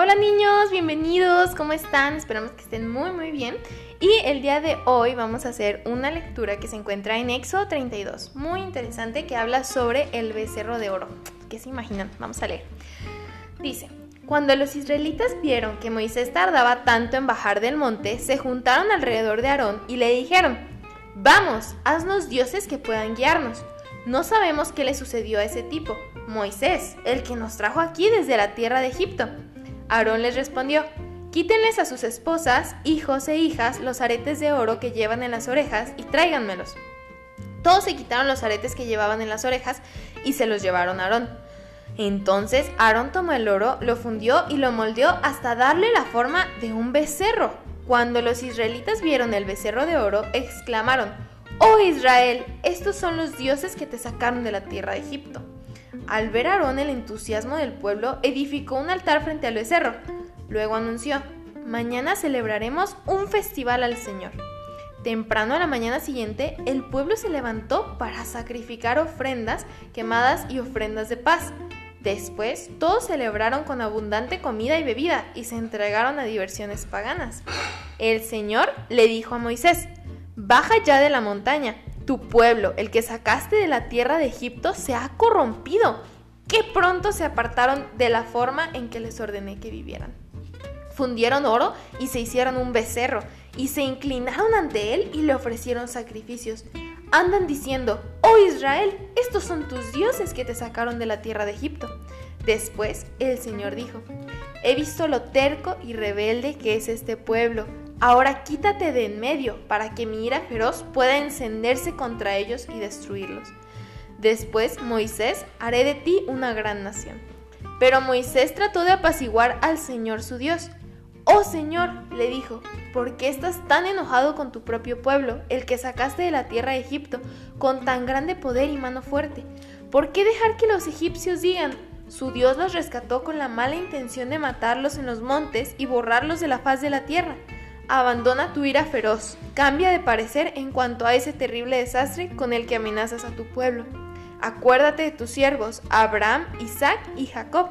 Hola niños, bienvenidos, ¿cómo están? Esperamos que estén muy muy bien. Y el día de hoy vamos a hacer una lectura que se encuentra en Éxodo 32, muy interesante, que habla sobre el becerro de oro. ¿Qué se imaginan? Vamos a leer. Dice, cuando los israelitas vieron que Moisés tardaba tanto en bajar del monte, se juntaron alrededor de Aarón y le dijeron, Vamos, haznos dioses que puedan guiarnos. No sabemos qué le sucedió a ese tipo, Moisés, el que nos trajo aquí desde la tierra de Egipto. Aarón les respondió, Quítenles a sus esposas, hijos e hijas los aretes de oro que llevan en las orejas y tráiganmelos. Todos se quitaron los aretes que llevaban en las orejas y se los llevaron a Aarón. Entonces Aarón tomó el oro, lo fundió y lo moldeó hasta darle la forma de un becerro. Cuando los israelitas vieron el becerro de oro, exclamaron, Oh Israel, estos son los dioses que te sacaron de la tierra de Egipto. Al ver a Aarón el entusiasmo del pueblo, edificó un altar frente al becerro Luego anunció, mañana celebraremos un festival al Señor. Temprano a la mañana siguiente, el pueblo se levantó para sacrificar ofrendas quemadas y ofrendas de paz. Después, todos celebraron con abundante comida y bebida y se entregaron a diversiones paganas. El Señor le dijo a Moisés, Baja ya de la montaña, tu pueblo, el que sacaste de la tierra de Egipto, se ha corrompido. Que pronto se apartaron de la forma en que les ordené que vivieran fundieron oro y se hicieron un becerro, y se inclinaron ante él y le ofrecieron sacrificios. Andan diciendo, oh Israel, estos son tus dioses que te sacaron de la tierra de Egipto. Después el Señor dijo, he visto lo terco y rebelde que es este pueblo. Ahora quítate de en medio para que mi ira feroz pueda encenderse contra ellos y destruirlos. Después, Moisés, haré de ti una gran nación. Pero Moisés trató de apaciguar al Señor su Dios. Oh Señor, le dijo, ¿por qué estás tan enojado con tu propio pueblo, el que sacaste de la tierra de Egipto, con tan grande poder y mano fuerte? ¿Por qué dejar que los egipcios digan, su Dios los rescató con la mala intención de matarlos en los montes y borrarlos de la faz de la tierra? Abandona tu ira feroz, cambia de parecer en cuanto a ese terrible desastre con el que amenazas a tu pueblo. Acuérdate de tus siervos, Abraham, Isaac y Jacob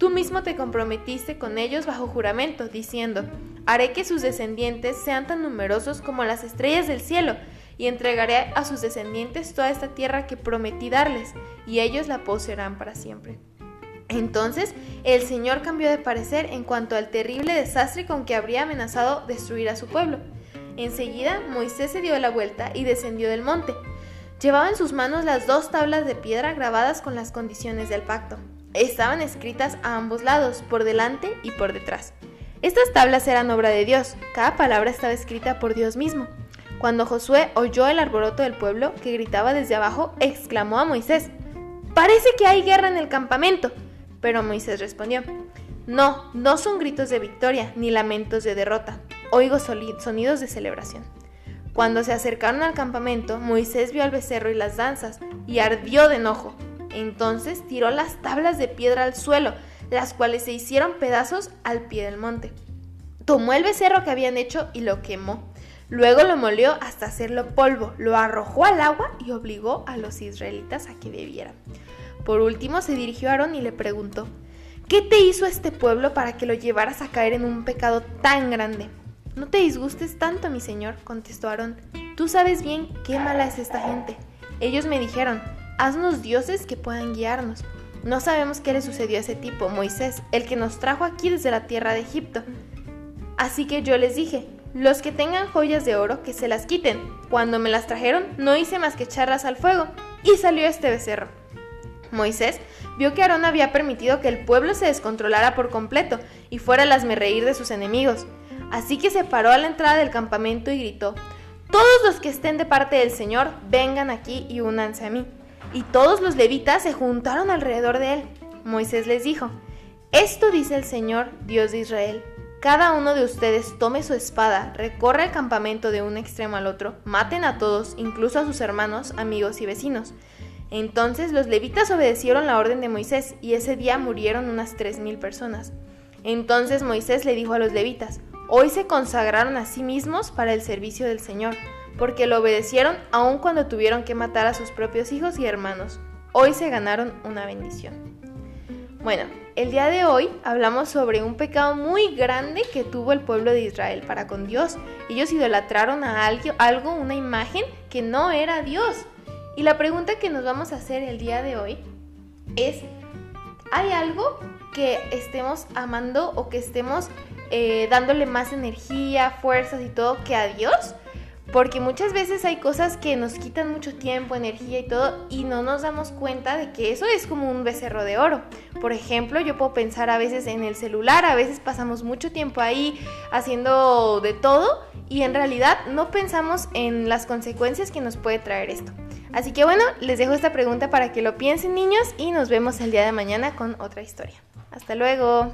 Tú mismo te comprometiste con ellos bajo juramento, diciendo, haré que sus descendientes sean tan numerosos como las estrellas del cielo, y entregaré a sus descendientes toda esta tierra que prometí darles, y ellos la poseerán para siempre. Entonces el Señor cambió de parecer en cuanto al terrible desastre con que habría amenazado destruir a su pueblo. Enseguida Moisés se dio la vuelta y descendió del monte. Llevaba en sus manos las dos tablas de piedra grabadas con las condiciones del pacto. Estaban escritas a ambos lados, por delante y por detrás. Estas tablas eran obra de Dios, cada palabra estaba escrita por Dios mismo. Cuando Josué oyó el arboroto del pueblo que gritaba desde abajo, exclamó a Moisés, Parece que hay guerra en el campamento. Pero Moisés respondió, No, no son gritos de victoria ni lamentos de derrota, oigo sonidos de celebración. Cuando se acercaron al campamento, Moisés vio al becerro y las danzas, y ardió de enojo. Entonces tiró las tablas de piedra al suelo, las cuales se hicieron pedazos al pie del monte. Tomó el becerro que habían hecho y lo quemó. Luego lo molió hasta hacerlo polvo, lo arrojó al agua y obligó a los israelitas a que bebieran. Por último se dirigió a Aarón y le preguntó, ¿qué te hizo este pueblo para que lo llevaras a caer en un pecado tan grande? No te disgustes tanto, mi señor, contestó Aarón. Tú sabes bien qué mala es esta gente. Ellos me dijeron, haznos dioses que puedan guiarnos. No sabemos qué le sucedió a ese tipo, Moisés, el que nos trajo aquí desde la tierra de Egipto. Así que yo les dije, los que tengan joyas de oro, que se las quiten. Cuando me las trajeron, no hice más que echarlas al fuego, y salió este becerro. Moisés vio que Aarón había permitido que el pueblo se descontrolara por completo y fuera el reír de sus enemigos. Así que se paró a la entrada del campamento y gritó, Todos los que estén de parte del Señor, vengan aquí y únanse a mí y todos los levitas se juntaron alrededor de él. Moisés les dijo, Esto dice el Señor, Dios de Israel. Cada uno de ustedes tome su espada, recorre el campamento de un extremo al otro, maten a todos, incluso a sus hermanos, amigos y vecinos. Entonces los levitas obedecieron la orden de Moisés y ese día murieron unas tres mil personas. Entonces Moisés le dijo a los levitas, Hoy se consagraron a sí mismos para el servicio del Señor porque lo obedecieron aun cuando tuvieron que matar a sus propios hijos y hermanos. Hoy se ganaron una bendición. Bueno, el día de hoy hablamos sobre un pecado muy grande que tuvo el pueblo de Israel para con Dios. Ellos idolatraron a algo, algo, una imagen que no era Dios. Y la pregunta que nos vamos a hacer el día de hoy es, ¿hay algo que estemos amando o que estemos eh, dándole más energía, fuerzas y todo que a Dios? Porque muchas veces hay cosas que nos quitan mucho tiempo, energía y todo, y no nos damos cuenta de que eso es como un becerro de oro. Por ejemplo, yo puedo pensar a veces en el celular, a veces pasamos mucho tiempo ahí haciendo de todo, y en realidad no pensamos en las consecuencias que nos puede traer esto. Así que bueno, les dejo esta pregunta para que lo piensen niños y nos vemos el día de mañana con otra historia. Hasta luego.